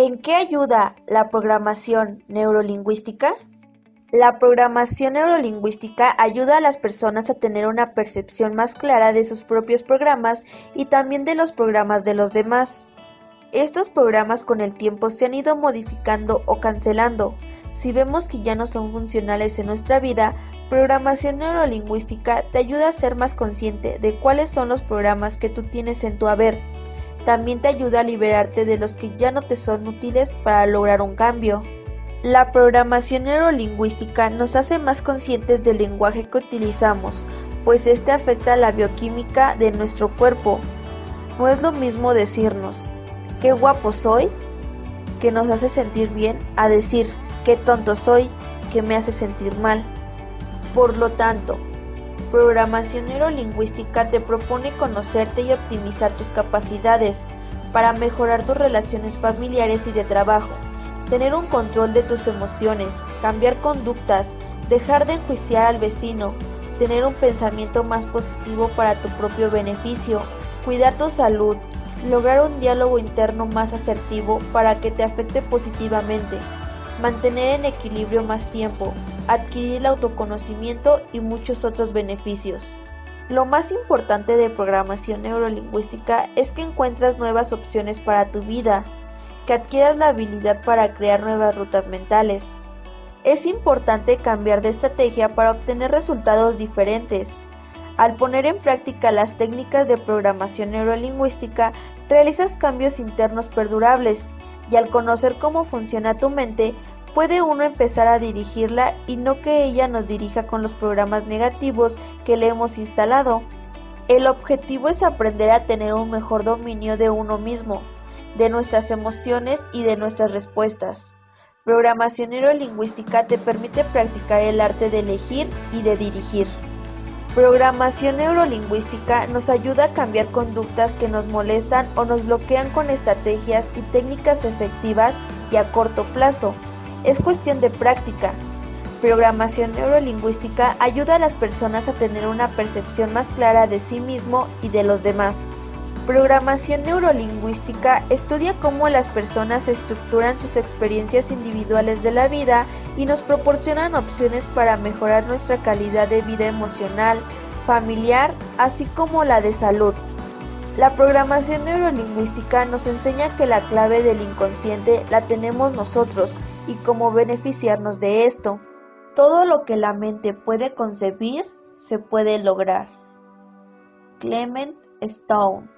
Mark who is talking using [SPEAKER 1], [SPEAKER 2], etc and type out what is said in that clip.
[SPEAKER 1] ¿En qué ayuda la programación neurolingüística? La programación neurolingüística ayuda a las personas a tener una percepción más clara de sus propios programas y también de los programas de los demás. Estos programas con el tiempo se han ido modificando o cancelando. Si vemos que ya no son funcionales en nuestra vida, programación neurolingüística te ayuda a ser más consciente de cuáles son los programas que tú tienes en tu haber. También te ayuda a liberarte de los que ya no te son útiles para lograr un cambio. La programación neurolingüística nos hace más conscientes del lenguaje que utilizamos, pues este afecta la bioquímica de nuestro cuerpo. No es lo mismo decirnos, qué guapo soy, que nos hace sentir bien, a decir, qué tonto soy, que me hace sentir mal. Por lo tanto, programación neurolingüística te propone conocerte y optimizar tus capacidades para mejorar tus relaciones familiares y de trabajo tener un control de tus emociones, cambiar conductas, dejar de enjuiciar al vecino, tener un pensamiento más positivo para tu propio beneficio, cuidar tu salud, lograr un diálogo interno más asertivo para que te afecte positivamente, mantener en equilibrio más tiempo, adquirir el autoconocimiento y muchos otros beneficios. Lo más importante de programación neurolingüística es que encuentras nuevas opciones para tu vida, que adquieras la habilidad para crear nuevas rutas mentales. Es importante cambiar de estrategia para obtener resultados diferentes. Al poner en práctica las técnicas de programación neurolingüística, realizas cambios internos perdurables y al conocer cómo funciona tu mente, puede uno empezar a dirigirla y no que ella nos dirija con los programas negativos que le hemos instalado. El objetivo es aprender a tener un mejor dominio de uno mismo, de nuestras emociones y de nuestras respuestas. Programación neurolingüística te permite practicar el arte de elegir y de dirigir. Programación neurolingüística nos ayuda a cambiar conductas que nos molestan o nos bloquean con estrategias y técnicas efectivas y a corto plazo. Es cuestión de práctica. Programación neurolingüística ayuda a las personas a tener una percepción más clara de sí mismo y de los demás. Programación neurolingüística estudia cómo las personas estructuran sus experiencias individuales de la vida y nos proporcionan opciones para mejorar nuestra calidad de vida emocional, familiar, así como la de salud. La programación neurolingüística nos enseña que la clave del inconsciente la tenemos nosotros y cómo beneficiarnos de esto. Todo lo que la mente puede concebir se puede lograr. Clement Stone